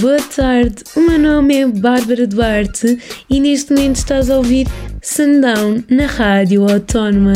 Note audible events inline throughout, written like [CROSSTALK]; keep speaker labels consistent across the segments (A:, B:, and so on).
A: boa tarde. O meu nome é Bárbara Duarte e neste momento estás a ouvir Sundown na Rádio Autónoma.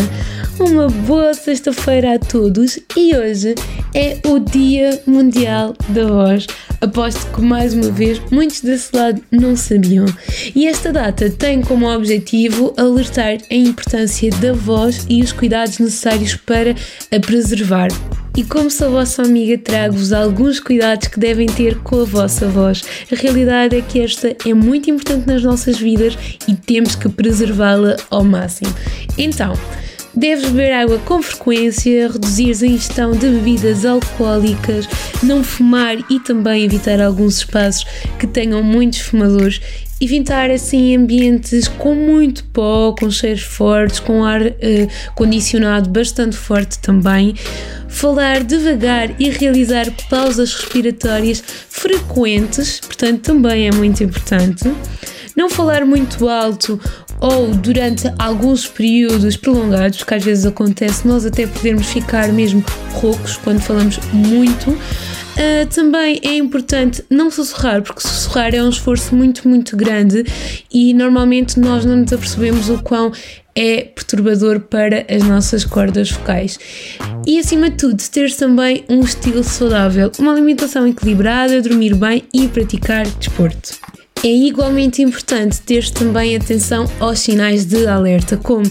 A: Uma boa sexta-feira a todos e hoje é o Dia Mundial da Voz. Aposto que mais uma vez muitos desse lado não sabiam. E esta data tem como objetivo alertar a importância da voz e os cuidados necessários para a preservar. E como sou vossa amiga, trago-vos alguns cuidados que devem ter com a vossa voz. A realidade é que esta é muito importante nas nossas vidas e temos que preservá-la ao máximo. Então, Deves beber água com frequência, reduzir a ingestão de bebidas alcoólicas, não fumar e também evitar alguns espaços que tenham muitos fumadores. Evitar assim ambientes com muito pó, com cheiros fortes, com ar eh, condicionado bastante forte também. Falar devagar e realizar pausas respiratórias frequentes, portanto, também é muito importante. Não falar muito alto ou durante alguns períodos prolongados, que às vezes acontece, nós até podemos ficar mesmo roucos quando falamos muito. Uh, também é importante não sussurrar, porque sussurrar é um esforço muito, muito grande e normalmente nós não nos apercebemos o quão é perturbador para as nossas cordas vocais. E acima de tudo, ter também um estilo saudável, uma alimentação equilibrada, dormir bem e praticar desporto. É igualmente importante ter também atenção aos sinais de alerta, como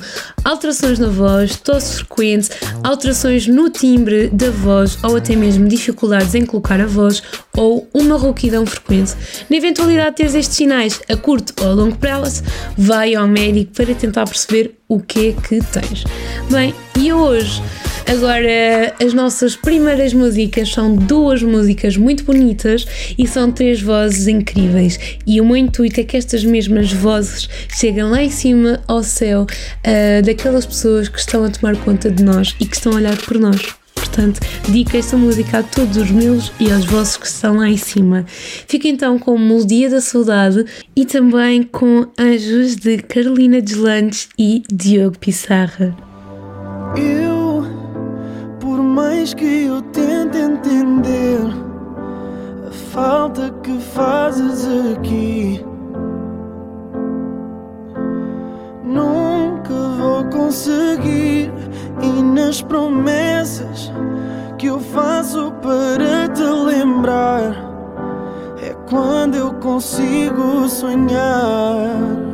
A: alterações na voz, tosse frequente, alterações no timbre da voz ou até mesmo dificuldades em colocar a voz ou uma rouquidão frequente. Na eventualidade de teres estes sinais a curto ou a longo prazo, vai ao médico para tentar perceber o que é que tens. Bem, e hoje Agora, as nossas primeiras músicas são duas músicas muito bonitas e são três vozes incríveis. E o meu intuito é que estas mesmas vozes cheguem lá em cima ao céu uh, daquelas pessoas que estão a tomar conta de nós e que estão a olhar por nós. Portanto, dedico esta música a todos os meus e aos vossos que estão lá em cima. Fica então com Melodia da Saudade e também com Anjos de Carolina Deslandes e Diogo Pissarra.
B: Eu mais que eu tente entender a falta que fazes aqui, nunca vou conseguir. E nas promessas que eu faço para te lembrar, é quando eu consigo sonhar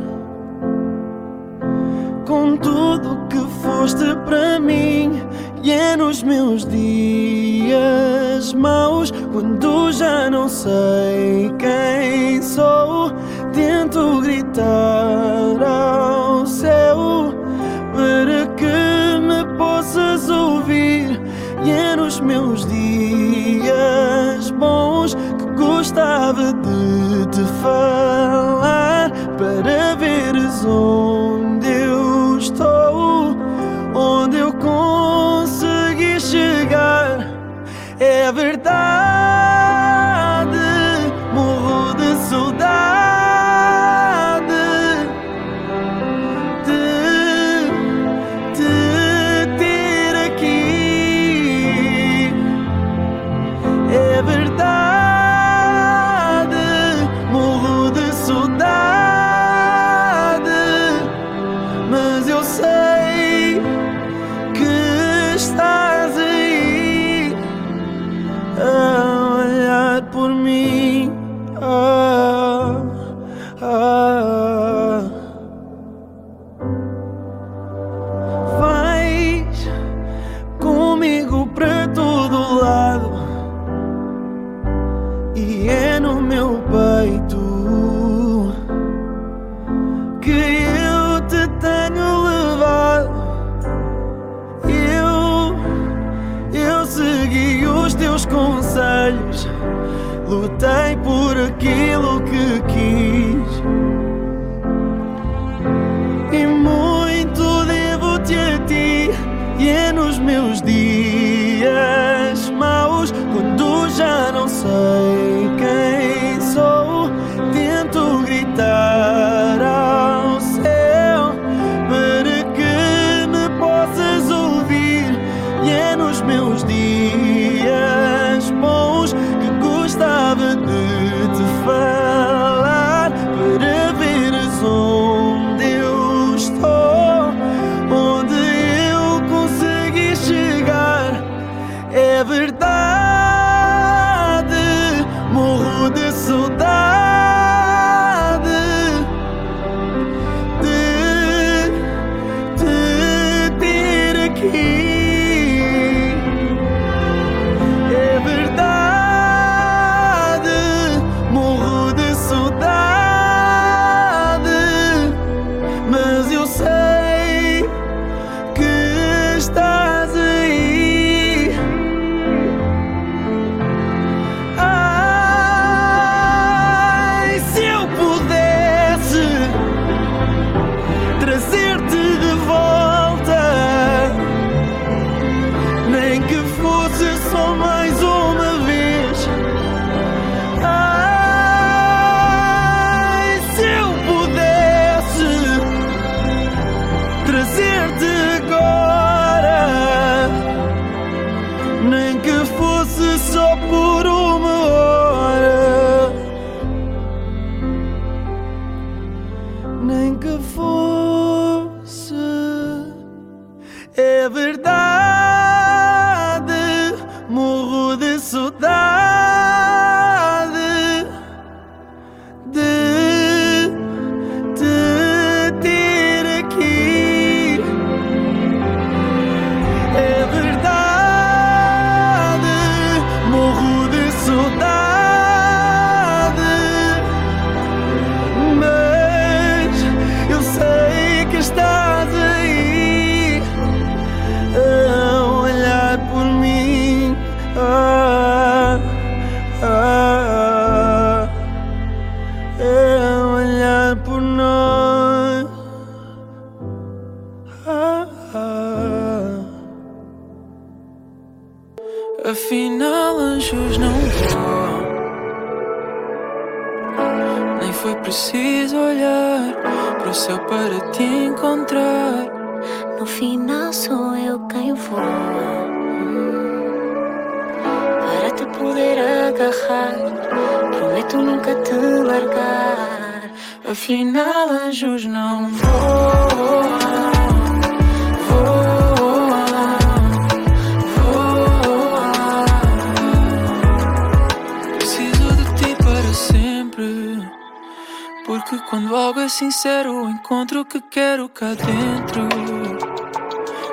B: com tudo que foste para mim e é nos meus dias maus, quando já não sei quem sou, tento gritar ao céu para que me possas ouvir. E é nos meus dias bons que gostava de te falar para veres onde olhar para
C: o céu para te encontrar.
D: No final sou eu quem voa Para te poder agarrar Prometo nunca te largar
C: Afinal, anjos não. Voam. Quando algo é sincero, encontro o que quero cá dentro.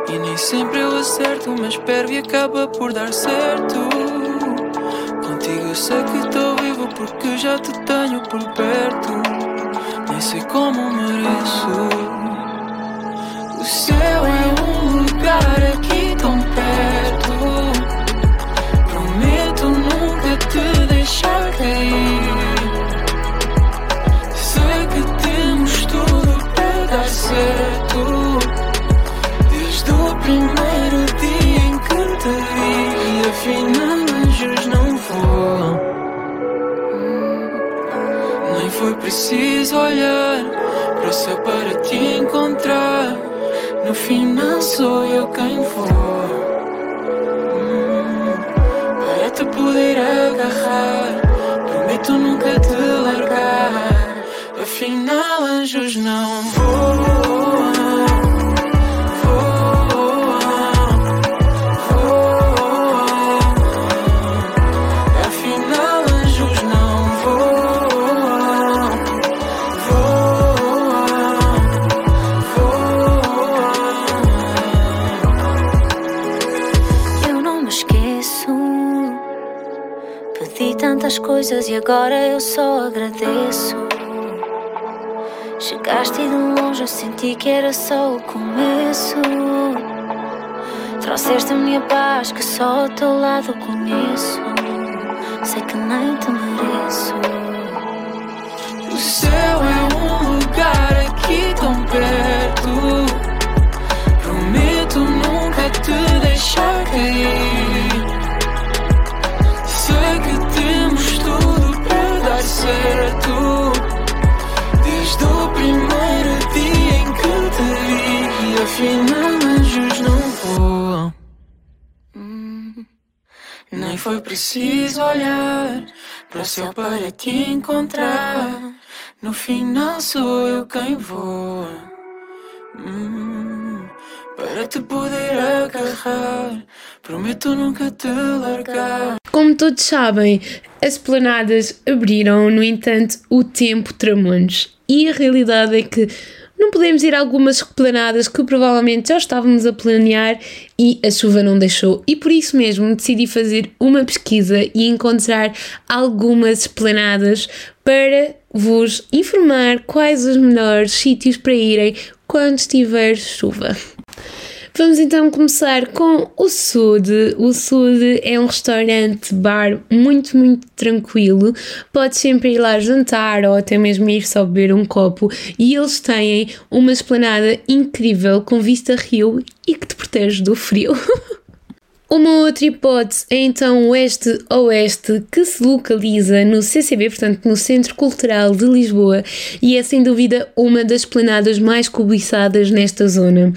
C: E nem sempre eu acerto, mas espero e acaba por dar certo. Contigo eu sei que estou vivo porque já te tenho por perto. Nem sei como mereço. O céu é um lugar aqui preciso olhar para o céu para te encontrar. No final sou eu quem voa. Hum, Para te poder agarrar, prometo nunca te largar. Afinal, anjos não
D: Pedi tantas coisas e agora eu só agradeço Chegaste de longe eu senti que era só o começo Trouxeste a minha paz que só ao teu lado conheço Sei que nem te mereço
C: O céu é um lugar aqui tão perto. Prometo nunca te deixar cair. Certo. Desde o primeiro dia em que te vi, afinal anjos não voam. Hum, Nem foi preciso olhar para o céu para te encontrar. No final sou eu quem voa. Hum, para te poder agarrar, prometo nunca te largar.
A: Como todos sabem, as esplanadas abriram, no entanto, o tempo tramou-nos. E a realidade é que não podemos ir a algumas esplanadas que provavelmente já estávamos a planear e a chuva não deixou. E por isso mesmo decidi fazer uma pesquisa e encontrar algumas esplanadas para vos informar quais os melhores sítios para irem quando estiver chuva. Vamos então começar com o Sud. O Sud é um restaurante bar muito, muito tranquilo. Pode sempre ir lá jantar ou até mesmo ir só beber um copo. E eles têm uma esplanada incrível com vista rio e que te protege do frio. [LAUGHS] Uma outra hipótese é então o Oeste-Oeste, que se localiza no CCB, portanto no Centro Cultural de Lisboa, e é sem dúvida uma das planadas mais cobiçadas nesta zona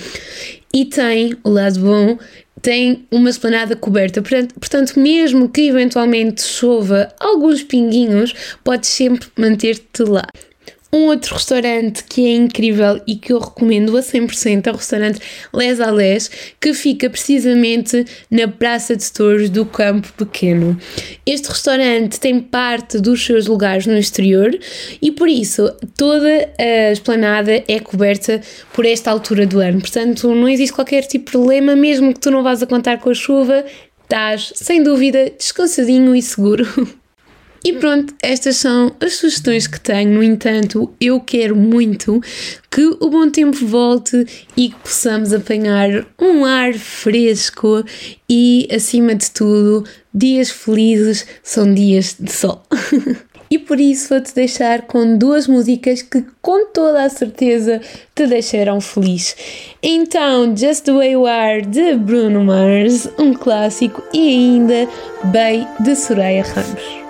A: e tem o lado bom, tem uma esplanada coberta, portanto, mesmo que eventualmente chova alguns pinguinhos, podes sempre manter-te lá. Um outro restaurante que é incrível e que eu recomendo a 100% é o restaurante Les Alés, que fica precisamente na Praça de Touros do Campo Pequeno. Este restaurante tem parte dos seus lugares no exterior e por isso toda a esplanada é coberta por esta altura do ano. Portanto, não existe qualquer tipo de problema, mesmo que tu não vás a contar com a chuva, estás sem dúvida descansadinho e seguro. [LAUGHS] E pronto, estas são as sugestões que tenho. No entanto, eu quero muito que o bom tempo volte e que possamos apanhar um ar fresco e, acima de tudo, dias felizes são dias de sol. [LAUGHS] e por isso vou-te deixar com duas músicas que, com toda a certeza, te deixarão feliz. Então, Just the Way You Are de Bruno Mars, um clássico, e ainda Bay de Soraya Ramos.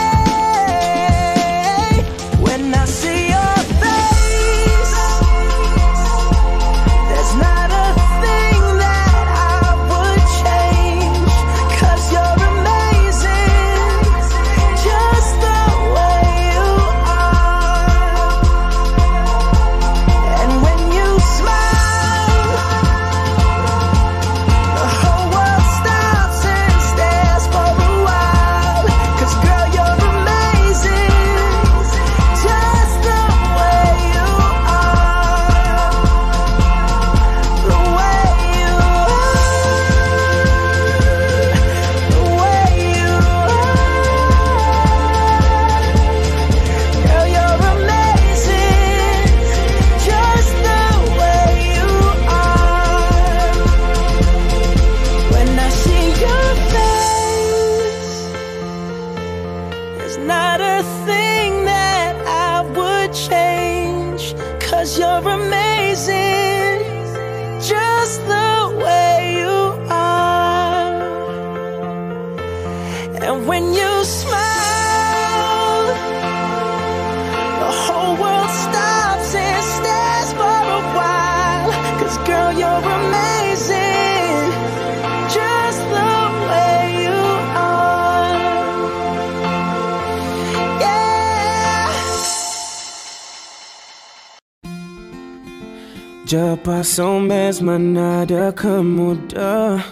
D: Mas nada que muda.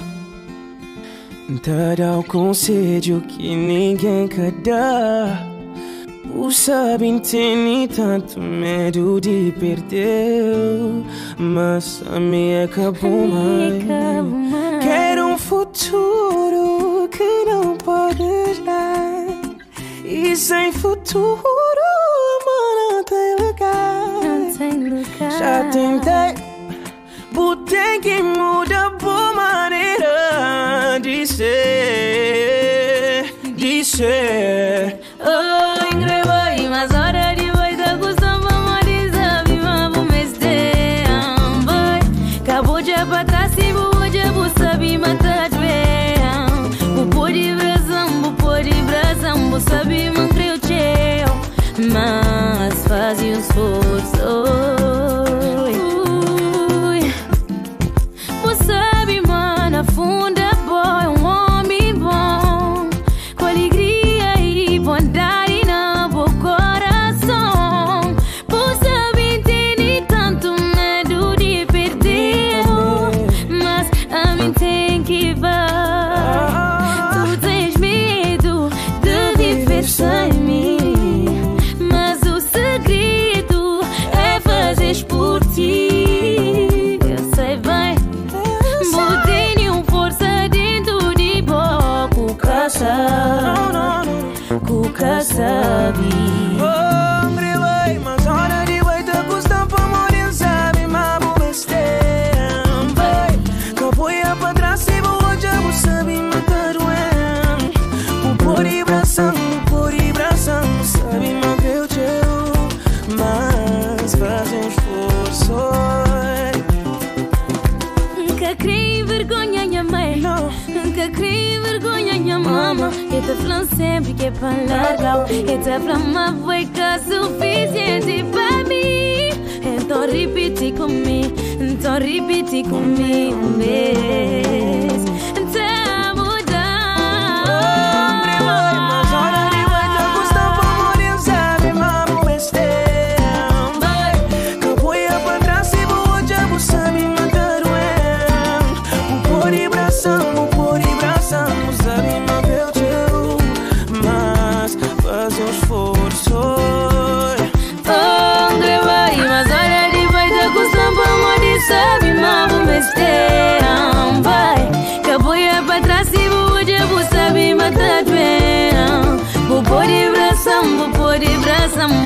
D: Te dá o conselho que ninguém quer dar. O tem tanto medo de perder, mas a minha acabou mais.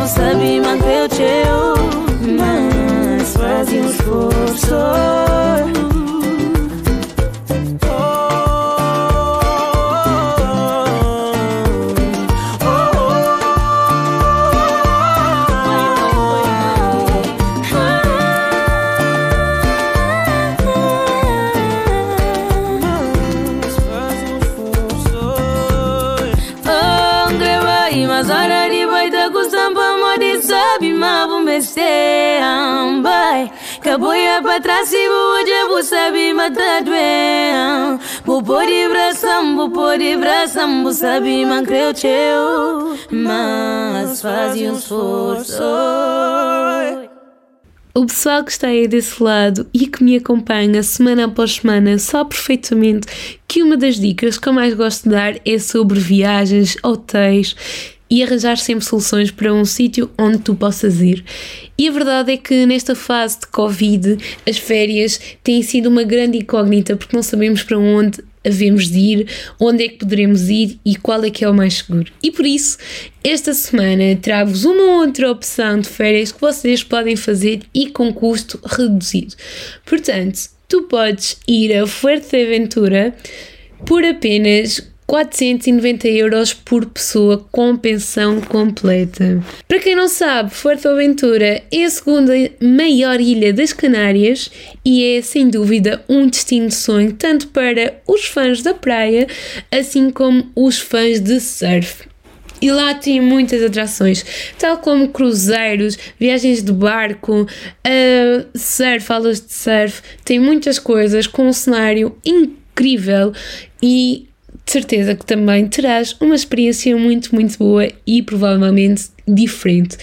E: Vou saber manter o teu. Mas faz um esforço. Vou
D: pôr de bração, vou saber
E: manter o teu. Mas faz um esforço. O
A: pessoal que está aí desse lado e que me acompanha semana após semana sabe perfeitamente que uma das dicas que eu mais gosto de dar é sobre viagens, hotéis e arranjar sempre soluções para um sítio onde tu possas ir. E a verdade é que nesta fase de Covid, as férias têm sido uma grande incógnita porque não sabemos para onde havemos de ir, onde é que poderemos ir e qual é que é o mais seguro. E por isso, esta semana trago-vos uma outra opção de férias que vocês podem fazer e com custo reduzido. Portanto, tu podes ir a Fuerteventura por apenas 490 euros por pessoa com pensão completa. Para quem não sabe, Fuerteventura é a segunda maior ilha das Canárias e é sem dúvida um destino de sonho tanto para os fãs da praia assim como os fãs de surf. E lá tem muitas atrações, tal como cruzeiros, viagens de barco, uh, surf, aulas de surf, tem muitas coisas com um cenário incrível e de certeza que também terás uma experiência muito, muito boa e provavelmente diferente.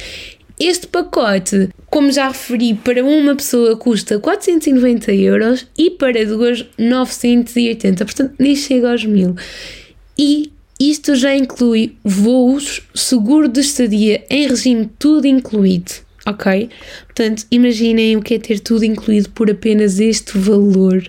A: Este pacote, como já referi, para uma pessoa custa 490 euros e para duas 980, portanto nem chega aos mil. E isto já inclui voos, seguro de estadia em regime tudo incluído, ok? Portanto, imaginem o que é ter tudo incluído por apenas este valor.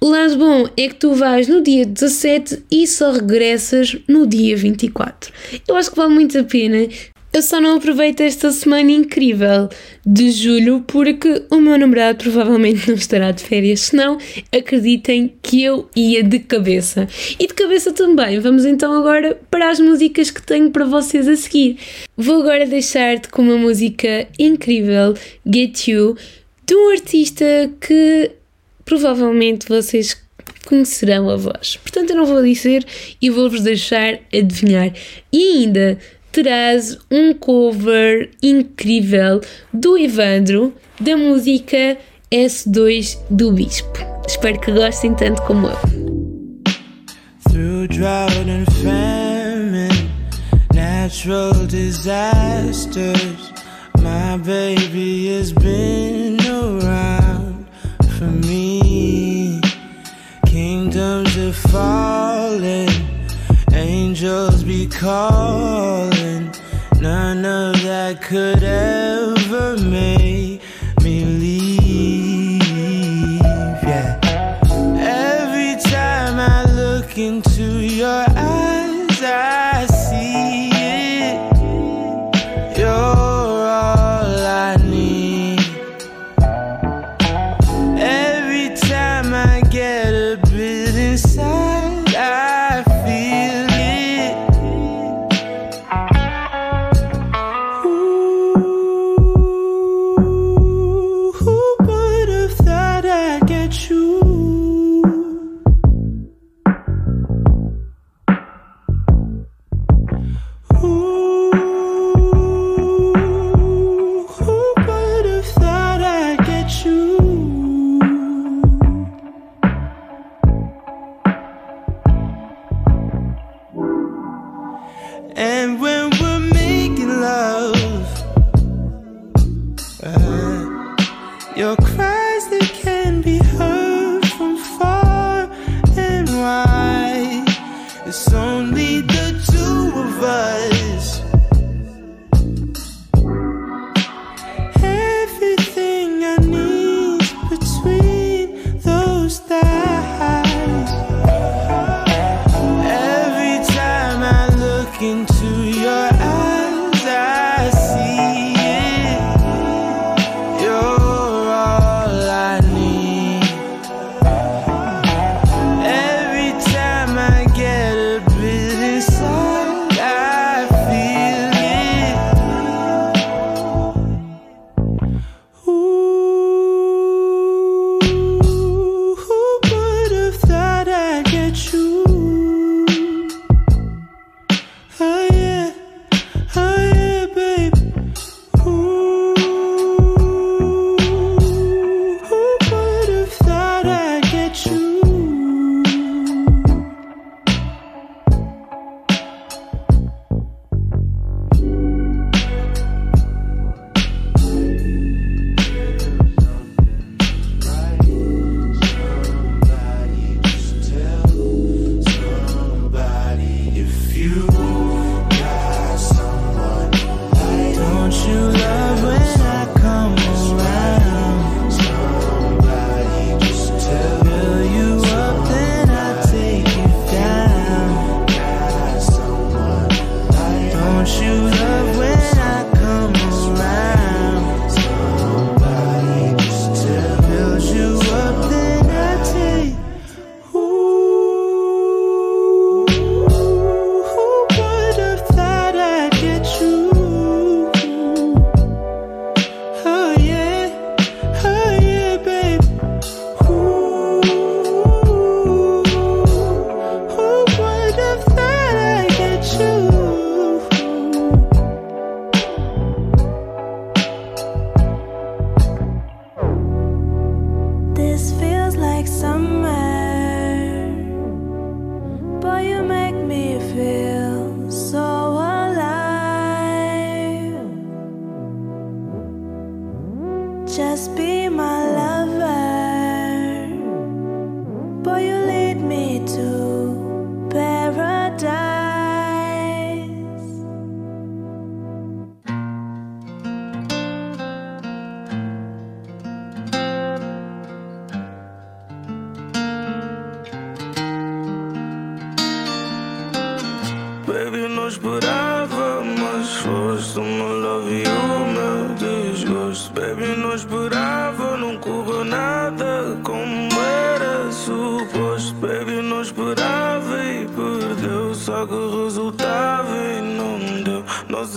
A: O lado bom é que tu vais no dia 17 e só regressas no dia 24. Eu acho que vale muito a pena. Eu só não aproveito esta semana incrível de julho porque o meu namorado provavelmente não estará de férias, senão acreditem que eu ia de cabeça. E de cabeça também. Vamos então agora para as músicas que tenho para vocês a seguir. Vou agora deixar-te com uma música incrível, Get You, de um artista que provavelmente vocês conhecerão a voz. Portanto, eu não vou dizer e vou-vos deixar adivinhar. E ainda terás um cover incrível do Evandro da música S2 do Bispo. Espero que gostem tanto como eu.
E: Natural disasters, my baby has been around for me. Kingdoms falling, angels be calling. None of that could ever make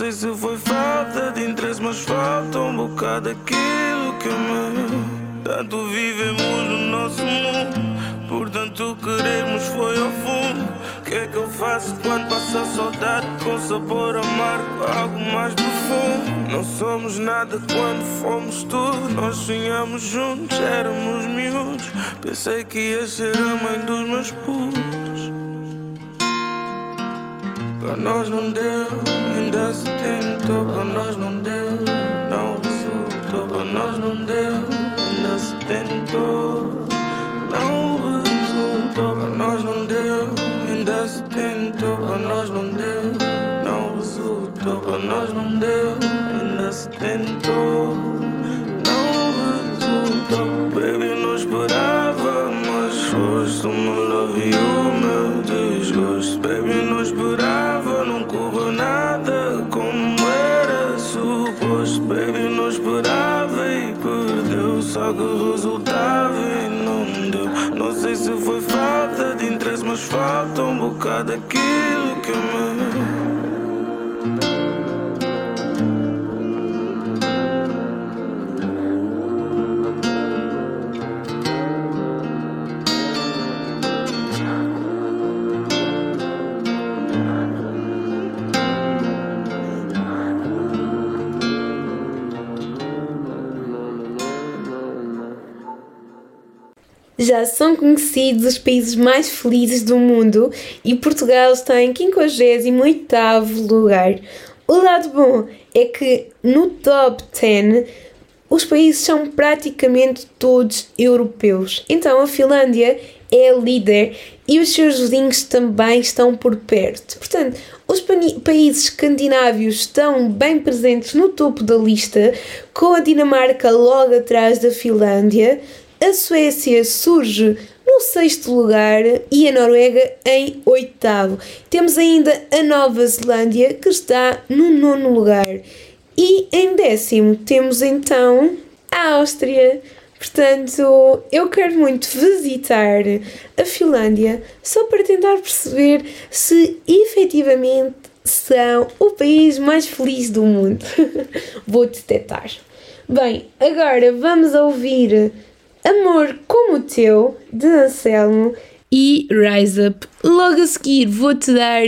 F: sei se foi falta de interesse, mas falta um bocado daquilo que meu. Tanto vivemos no nosso mundo, portanto queremos foi ao fundo. O que é que eu faço quando passa a saudade com sabor amargo, algo mais profundo? Não somos nada quando fomos tudo, nós sonhamos juntos, éramos miúdos. Pensei que ia ser a mãe dos meus putos. Para nós não deu, ainda se tentou, para nós não deu, não resultou, para nós não deu, ainda se tentou, não resultou, para nós não deu, ainda se tentou, para nós não deu, não resultou, para nós não deu, ainda se tentou, não resultou, baby não esperava, mas foste meu love e o meu desgosto, baby não esperava, não correu só que resultava e não deu. Não sei se foi falta de interesse, mas falta um bocado daquilo que é meu.
A: Já são conhecidos os países mais felizes do mundo e Portugal está em 58º lugar. O lado bom é que no top 10 os países são praticamente todos europeus. Então a Finlândia é líder e os seus vizinhos também estão por perto. Portanto, os países escandinavos estão bem presentes no topo da lista, com a Dinamarca logo atrás da Finlândia. A Suécia surge no sexto lugar e a Noruega em oitavo. Temos ainda a Nova Zelândia que está no nono lugar. E em décimo temos então a Áustria. Portanto, eu quero muito visitar a Finlândia só para tentar perceber se efetivamente são o país mais feliz do mundo. [LAUGHS] Vou detectar. Bem, agora vamos ouvir Amor como o Teu, de Anselmo, e Rise Up. Logo a seguir vou-te dar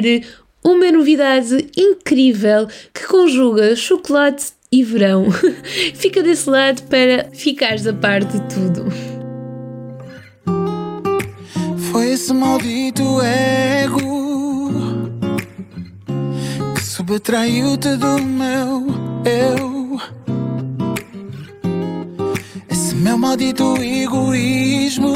A: uma novidade incrível que conjuga chocolate e verão. [LAUGHS] Fica desse lado para ficares a par de tudo.
G: Foi esse maldito ego que subtraiu-te do meu eu. Meu maldito egoísmo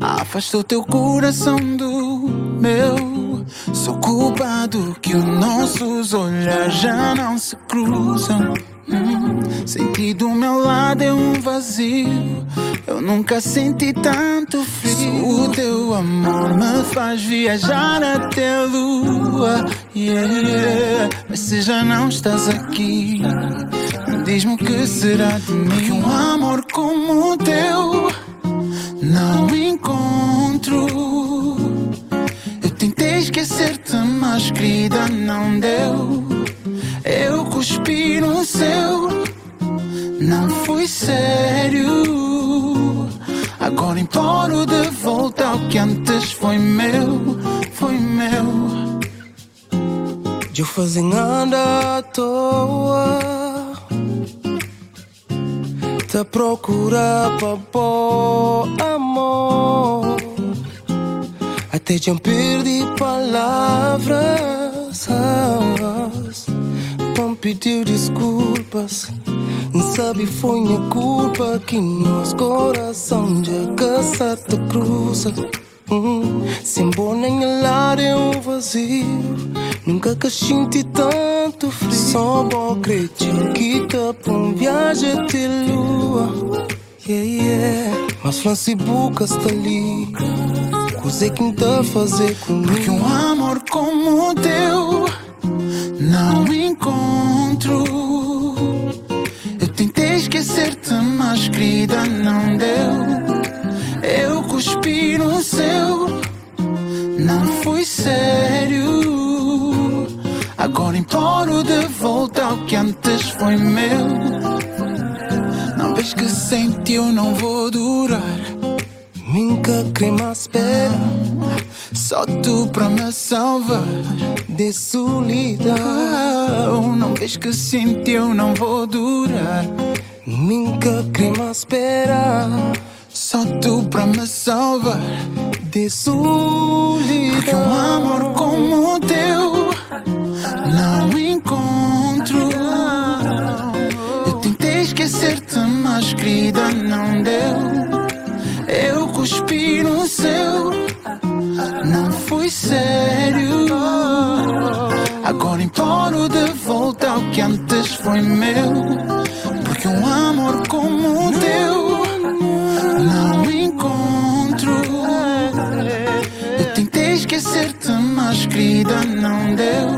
G: afastou teu coração do meu. Sou culpado que os nossos olhares já não se cruzam. Senti do meu lado é um vazio. Eu nunca senti tanto frio. O teu amor me faz viajar até a lua. Yeah. Mas se já não estás aqui, diz-me o que será de mim. Que um amor como o teu não encontro. Eu tentei esquecer-te, mas querida, não deu. Eu cuspi no céu, não foi sério. Agora imploro de volta ao que antes foi meu, foi meu.
H: De fazer nada à toa Te procurar para bom amor Até já perdi palavras Não pediu desculpas Sabe, foi minha culpa que nosso coração já caça te cruza. Hum, sem bom nem lar é um vazio. Nunca que senti tanto frio. Só bom acredito que tá pra um viagem até lua. Yeah, yeah. Mas França e Boca está ali. Coisa que tá fazer comigo.
G: Porque um amor como o teu não encontro. Eu tentei esquecer-te, mas querida, não deu. Eu cuspi no seu, não fui sério. Agora imploro de volta ao que antes foi meu. Não vês que sem ti eu não vou durar.
H: Nunca crema espera.
G: Só tu pra me salvar
H: de solidão.
G: Não vês que sem ti eu não vou durar.
H: Nunca crema espera.
G: Só tu pra me salvar
H: de solidão.
G: Porque um amor como o teu não encontro. Eu tentei esquecer-te, mas querida, não deu. Eu cuspi no seu, fui sério. Agora imploro de volta ao que antes foi meu. Porque um amor como o teu não encontro. Eu tentei esquecer-te, mas querida, não deu.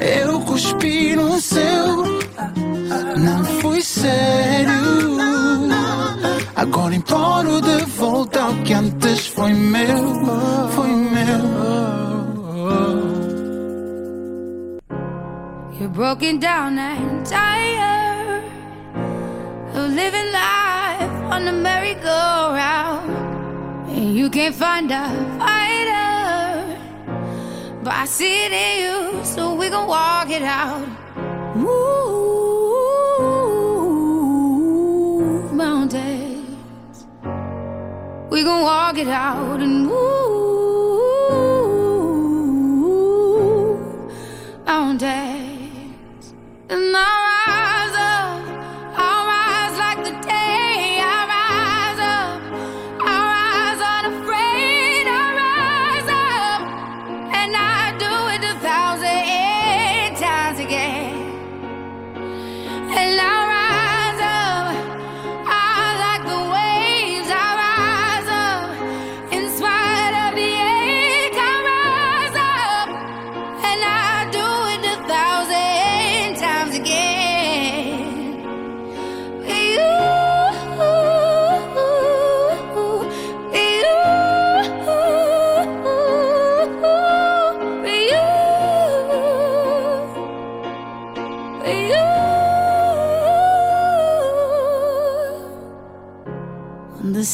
G: Eu cuspi no seu, não fui sério. Agora imploro de volta ao que antes foi meu, foi
D: broken down and tired of living life on the merry-go-round, and you can't find a fighter. But I see it in you, so we gon' walk it out. Move mountains. We gon' walk it out and move And I'll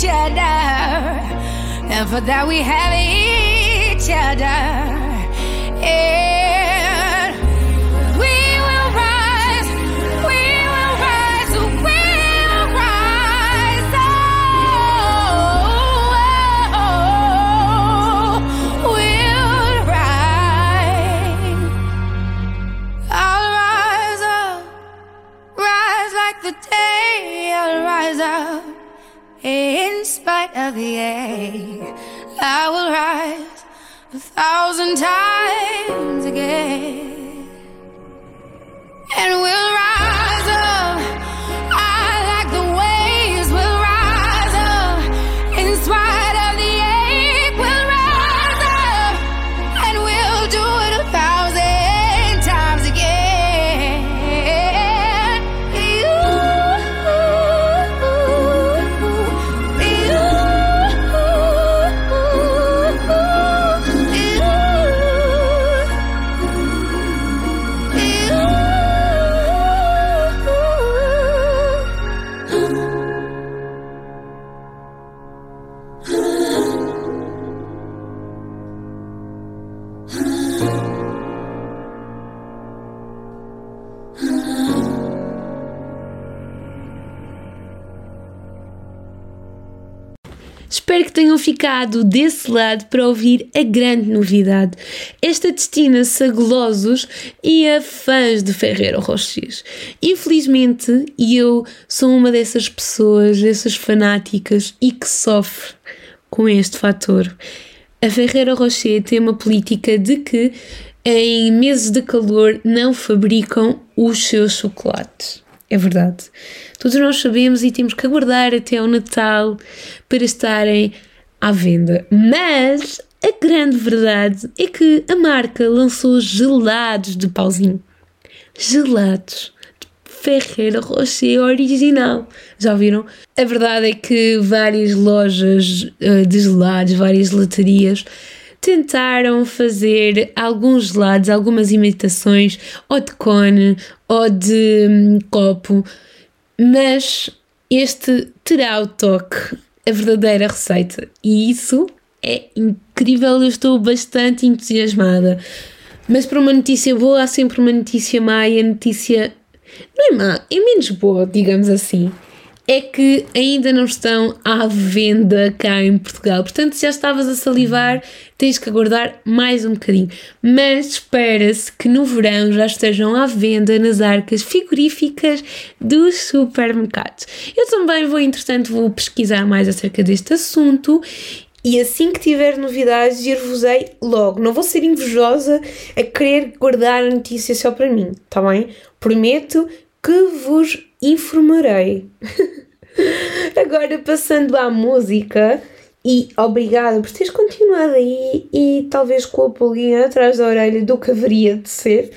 D: Each other, and for that we have each other. And we light of the day. I will rise a thousand times again. And we'll
A: Espero que tenham ficado desse lado para ouvir a grande novidade. Esta destina-se a golosos e a fãs de Ferreiro Rocher. Infelizmente, e eu sou uma dessas pessoas, dessas fanáticas e que sofre com este fator. A Ferreira Rocher tem uma política de que em meses de calor não fabricam os seus chocolates. É verdade. Todos nós sabemos e temos que aguardar até ao Natal para estarem à venda. Mas a grande verdade é que a marca lançou gelados de pauzinho. Gelados de Ferreira Rocher original. Já viram? A verdade é que várias lojas eh, de gelados, várias gelatarias tentaram fazer alguns gelados, algumas imitações, ou de cone, ou de hum, copo, mas este terá o toque, a verdadeira receita. E isso é incrível, eu estou bastante entusiasmada. Mas para uma notícia boa há sempre uma notícia má e a notícia não é má, é menos boa, digamos assim. É que ainda não estão à venda cá em Portugal. Portanto, se já estavas a salivar, tens que aguardar mais um bocadinho. Mas espera-se que no verão já estejam à venda nas arcas frigoríficas dos supermercados. Eu também vou, entretanto, vou pesquisar mais acerca deste assunto e assim que tiver novidades, ir-vos-ei logo. Não vou ser invejosa a querer guardar a notícia só para mim, tá bem? Prometo que vos informarei. [LAUGHS] Agora, passando à música, e obrigada por teres continuado aí e talvez com a pulguinha atrás da orelha do que haveria de ser.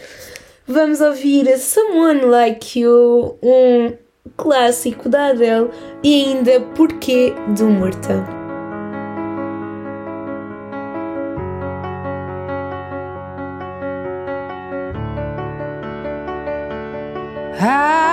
A: Vamos ouvir Someone Like You, um clássico da Adele e ainda Porquê do Morta.
D: I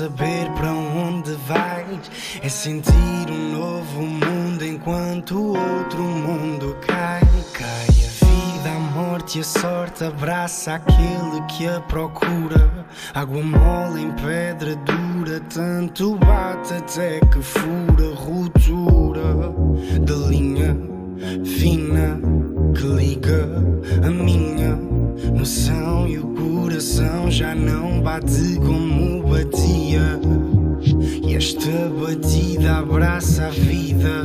H: saber para onde vais é sentir um novo mundo enquanto o outro mundo cai. Cai a vida, a morte e a sorte abraça aquele que a procura. Água mole em pedra dura, tanto bate até que fura ruptura da linha fina que liga a minha noção e o coração já não bate como batia. E esta batida abraça a vida.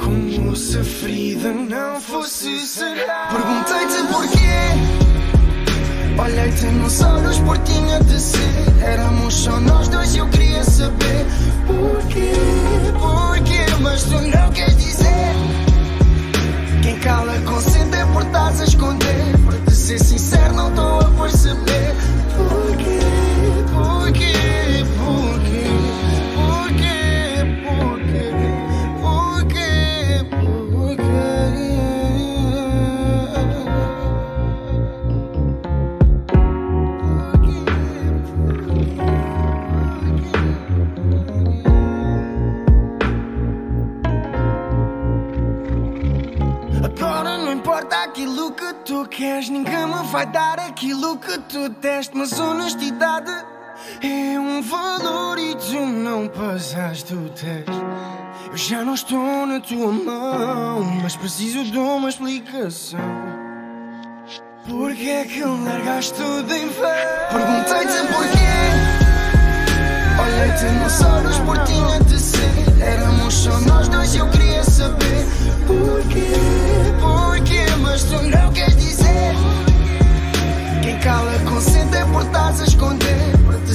H: Como se a ferida não fosse sarar. Perguntei-te porquê. Olhei-te nos olhos por tinha de ser. Éramos só nós dois e eu teste. Eu já não estou na tua mão, mas preciso de uma explicação. Porquê é que largaste tudo em pé? Perguntei-te porquê. Olhei-te nos olhos por tinha de ser. Éramos só nós dois e eu queria saber porquê, porquê. Mas tu não queres dizer. Quem cala consente é por estás a esconder. Para te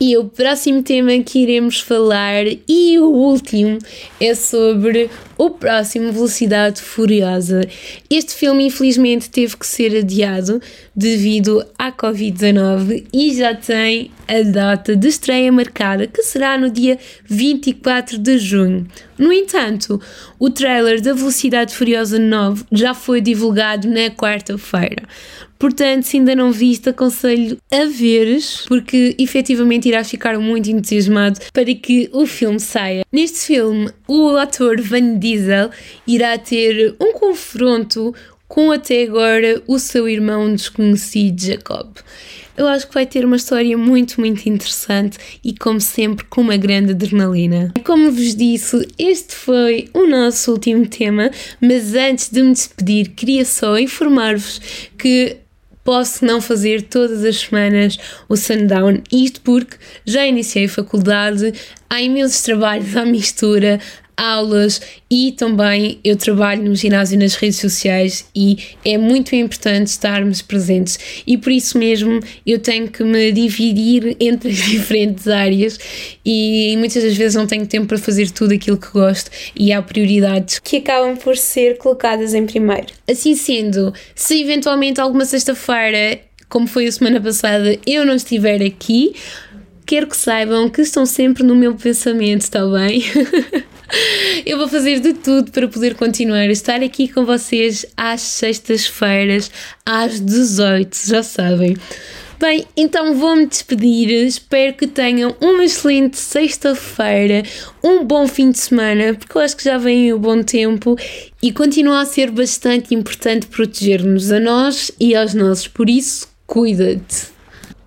A: E o próximo tema que iremos falar e o último é sobre o próximo Velocidade Furiosa. Este filme, infelizmente, teve que ser adiado devido à Covid-19 e já tem a data de estreia marcada, que será no dia 24 de junho. No entanto, o trailer da Velocidade Furiosa 9 já foi divulgado na quarta-feira. Portanto, se ainda não viste, aconselho a veres, porque efetivamente irás ficar muito entusiasmado para que o filme saia. Neste filme, o ator Van Diesel irá ter um confronto com até agora o seu irmão desconhecido Jacob. Eu acho que vai ter uma história muito, muito interessante e, como sempre, com uma grande adrenalina. Como vos disse, este foi o nosso último tema, mas antes de me despedir, queria só informar-vos que posso não fazer todas as semanas o sundown, isto porque já iniciei faculdade, há imensos trabalhos à mistura, aulas e também eu trabalho no ginásio nas redes sociais e é muito importante estarmos presentes e por isso mesmo eu tenho que me dividir entre as [LAUGHS] diferentes áreas e muitas das vezes não tenho tempo para fazer tudo aquilo que gosto e há prioridades que acabam por ser colocadas em primeiro. Assim sendo, se eventualmente alguma sexta-feira, como foi a semana passada, eu não estiver aqui, quero que saibam que estão sempre no meu pensamento, está bem? [LAUGHS] Eu vou fazer de tudo para poder continuar a estar aqui com vocês às sextas-feiras, às 18, já sabem. Bem, então vou-me despedir. Espero que tenham uma excelente sexta-feira, um bom fim de semana, porque eu acho que já vem o bom tempo e continua a ser bastante importante proteger-nos a nós e aos nossos, por isso, cuida-te.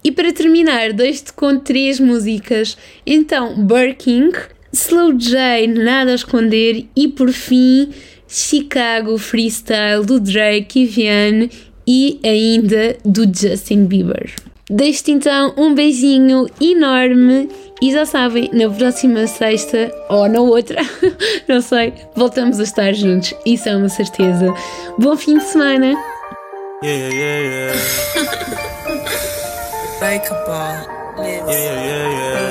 A: E para terminar, deixo-te com três músicas. Então, Burking, Slow J, Nada a Esconder e por fim Chicago Freestyle do Drake e Vianney e ainda do Justin Bieber. Deixo-te então um beijinho enorme e já sabem, na próxima sexta ou na outra, [LAUGHS] não sei, voltamos a estar juntos, isso é uma certeza. Bom fim de semana!
I: Yeah, yeah, yeah,
J: Bakerball, [LAUGHS]
I: yeah, yeah, yeah, yeah.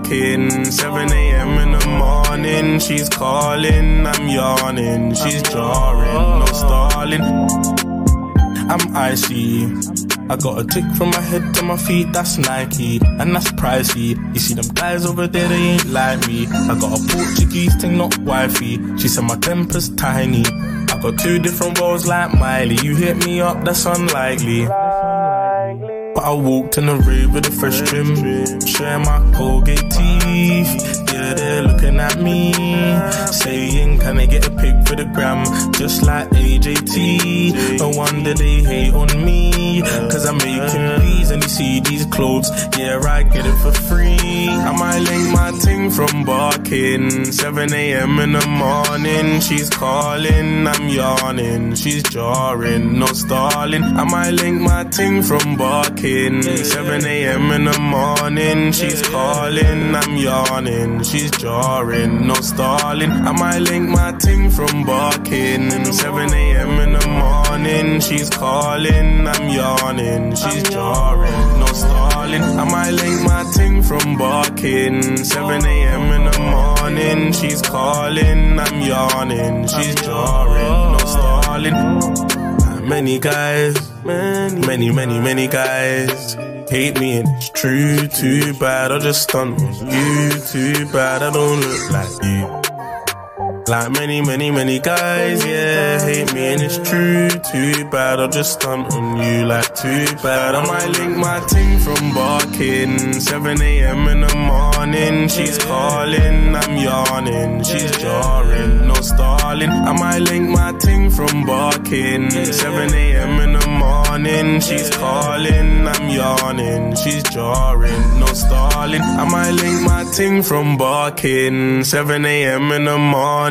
I: 7 a.m. in the morning, she's calling, I'm yawning, she's jarring, no stalling. I'm icy. I got a tick from my head to my feet, that's Nike, and that's pricey. You see them guys over there, they ain't like me. I got a Portuguese thing, not wifey. She said my temper's tiny. I got two different roles like Miley. You hit me up, that's unlikely. But I walked in the rave with a fresh trim, sharing my Colgate teeth. Yeah, they're looking at me, saying, Can I get a pic for the gram? Just like AJT. No wonder they hate on me, cause I'm making see these clothes. Yeah, I get it for free. I might link my ting from barking. 7 a.m. in the morning, she's calling, I'm yawning, she's jarring, no stalling. I might link my ting from barking. 7 a.m. in the morning, she's calling, I'm yawning, she's jarring, no stalling. I might link my ting from barking. 7 a.m. in the morning, she's calling, I'm yawning, she's jarring, no stalling. I might link my ting from barking. 7 a.m. in the morning, she's calling, I'm yawning, she's jarring, no stalling. Many guys, many, many, many, many guys hate me and it's true. Too bad I just stunt on you. Too bad I don't look like you. Like many, many, many guys, yeah, hate me and it's true. Too bad, I'll just stunt on you like too bad. I might link my team from barking. 7 a.m. in the morning, she's calling, I'm yawning, she's jarring, no stalling. I might link my team from barking. 7 a.m. in the morning, she's calling, I'm yawning, she's jarring, no stalling. I might link my team from barking. 7 a.m. in the morning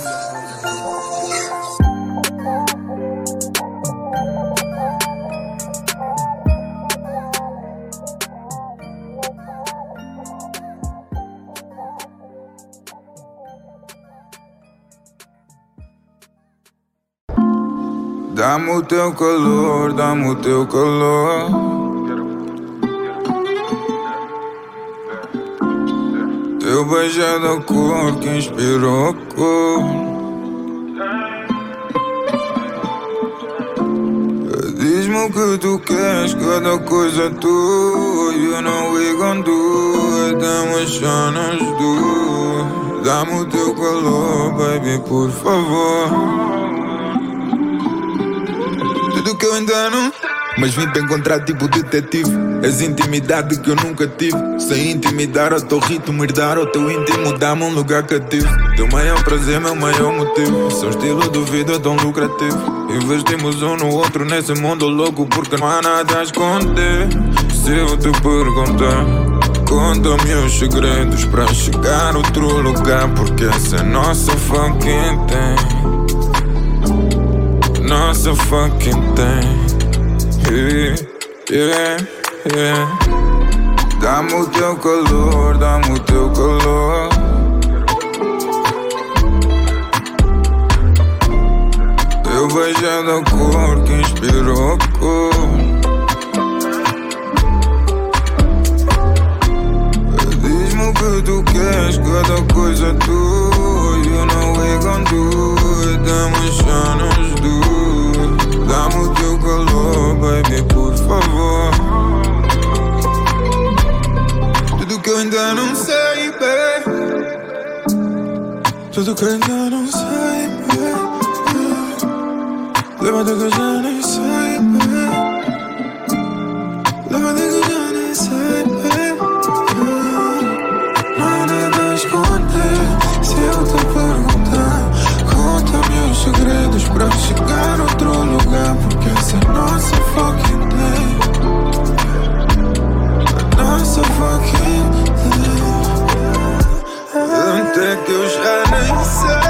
K: Dá-me o teu calor, dá-me o teu calor. Teu beijo é da cor que inspirou a cor. Diz-me o que tu queres, cada coisa é tua. You know we gon' do it, shine do. Dá-me o teu calor, baby, por favor que eu. Mas vim te encontrar tipo detetive. És intimidade que eu nunca tive. Sem intimidar ao teu ritmo, herdar ao teu íntimo, dá-me um lugar cativo. Teu maior prazer, meu maior motivo. Seu estilo de vida é tão lucrativo. Investimos um no outro nesse mundo louco, porque não há nada a esconder. Se eu te perguntar. Conta-me os segredos para chegar a outro lugar Porque essa é nossa fucking thing nossa fucking thing. Yeah, yeah, yeah. Dá-me o teu calor, dá-me o teu calor. Eu vejo da cor que inspirou a cor. Que tu queres, cada coisa é tua. You know we gon' do it, damos chance do. Dá-me o teu calor, baby, por favor. Tudo que eu ainda não sei, baby. Tudo que eu ainda não sei, baby. Leva-te que eu já nem sei, baby. Leva-te que eu já nem sei, baby. Nada a esconder. Se eu te perguntar, conta-me os segredos pra chegar a outro lugar essa é nossa fucking day. A nossa fucking que eu já nem sei.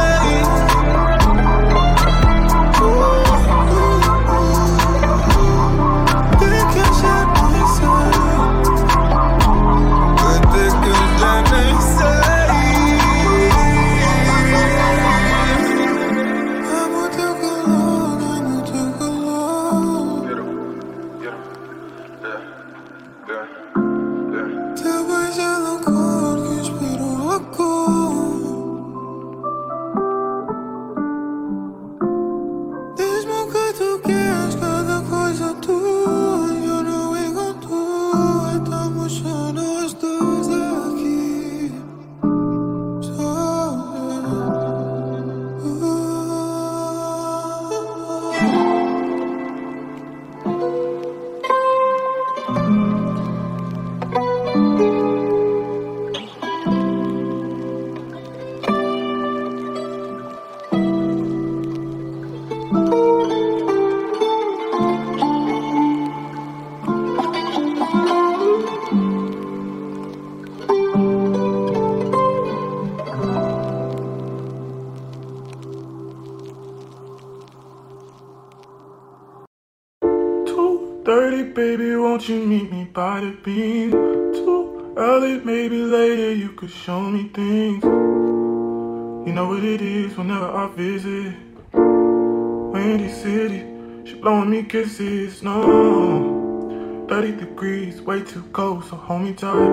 L: might have been too early, maybe later you could show me things. You know what it is whenever I visit Windy City, she blowing me kisses, no 30 degrees, way too cold, so hold me tight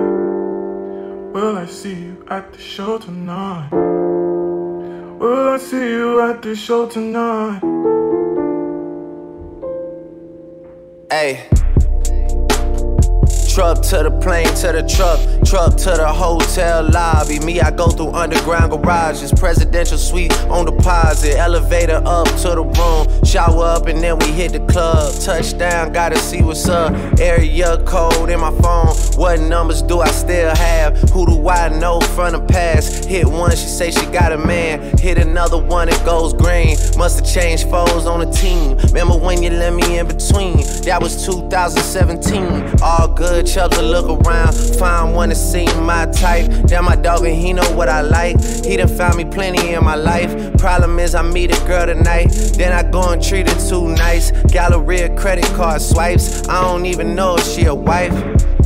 L: Will I see you at the show tonight? Will I see you at the show tonight?
M: Hey Truck to the plane, to the truck, truck to the hotel lobby. Me, I go through underground garages, presidential suite on deposit, elevator up to the room, shower up, and then we hit the club. Touchdown, gotta see what's up. Area code in my phone. What numbers do I still have? Who do I know from the past? Hit one, she say she got a man. Hit another one, it goes green. Must've changed foes on the team. Remember when you let me in between? That was 2017. All good Chubbs to look around, find one that seem my type. Damn, my dog and he know what I like. He done found me plenty in my life. Problem is, I meet a girl tonight, then I go and treat her too nice. Galleria credit card swipes, I don't even know if she a wife.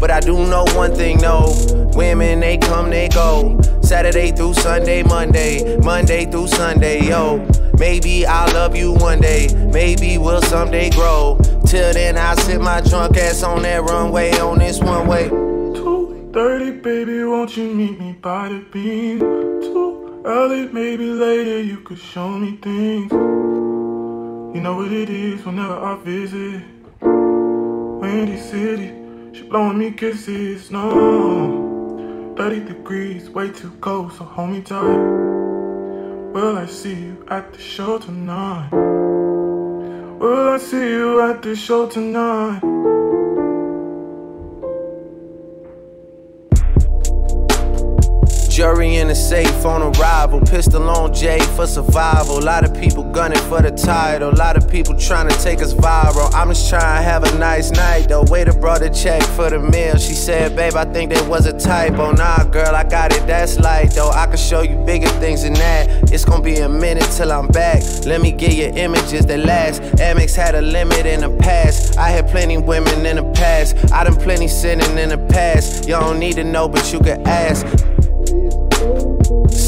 M: But I do know one thing, no. Women, they come, they go. Saturday through Sunday, Monday, Monday through Sunday, yo. Maybe I'll love you one day, maybe we'll someday grow. Till then, I sit my drunk ass on that runway on this one way.
L: 2.30, baby, won't you meet me by the beam? Too early, maybe later, you could show me things. You know what it is whenever I visit. Windy City, she blowing me kisses, no. 30 degrees, way too cold, so hold me tight. Will I see you at the show tonight? Will I see you at the show tonight?
M: The safe on arrival. Pistol on Jay for survival. A lot of people gunning for the title. A lot of people trying to take us viral. I'm just trying to have a nice night though. Waiter brought a check for the meal. She said, Babe, I think there was a typo. Nah, girl, I got it. That's light though. I can show you bigger things than that. It's gonna be a minute till I'm back. Let me get you images that last. Amex had a limit in the past. I had plenty women in the past. I done plenty sinning in the past. Y'all don't need to know, but you can ask.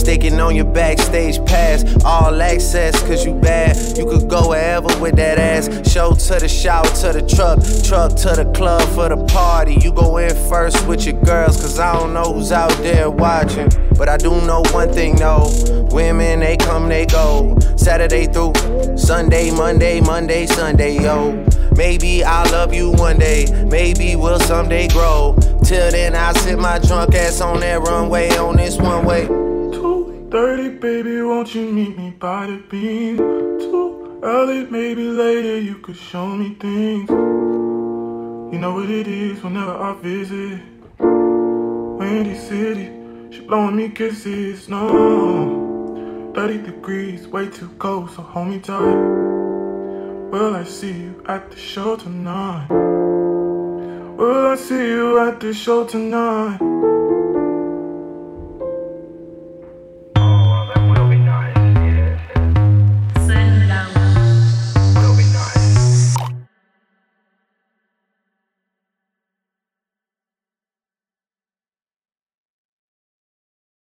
M: Sticking on your backstage pass, all access, cause you bad. You could go wherever with that ass. Show to the shower, to the truck, truck to the club for the party. You go in first with your girls, cause I don't know who's out there watching. But I do know one thing, though Women, they come, they go. Saturday through Sunday, Monday, Monday, Sunday, yo. Maybe I'll love you one day, maybe we'll someday grow. Till then, I sit my drunk ass on that runway on this one way.
L: 2.30, baby, won't you meet me by the beam? Too early, maybe later, you could show me things. You know what it is whenever I visit. Windy City, she blowing me kisses, no. 30 degrees, way too cold, so hold me tight. Will I see you at the show tonight? Will I see you at the show tonight?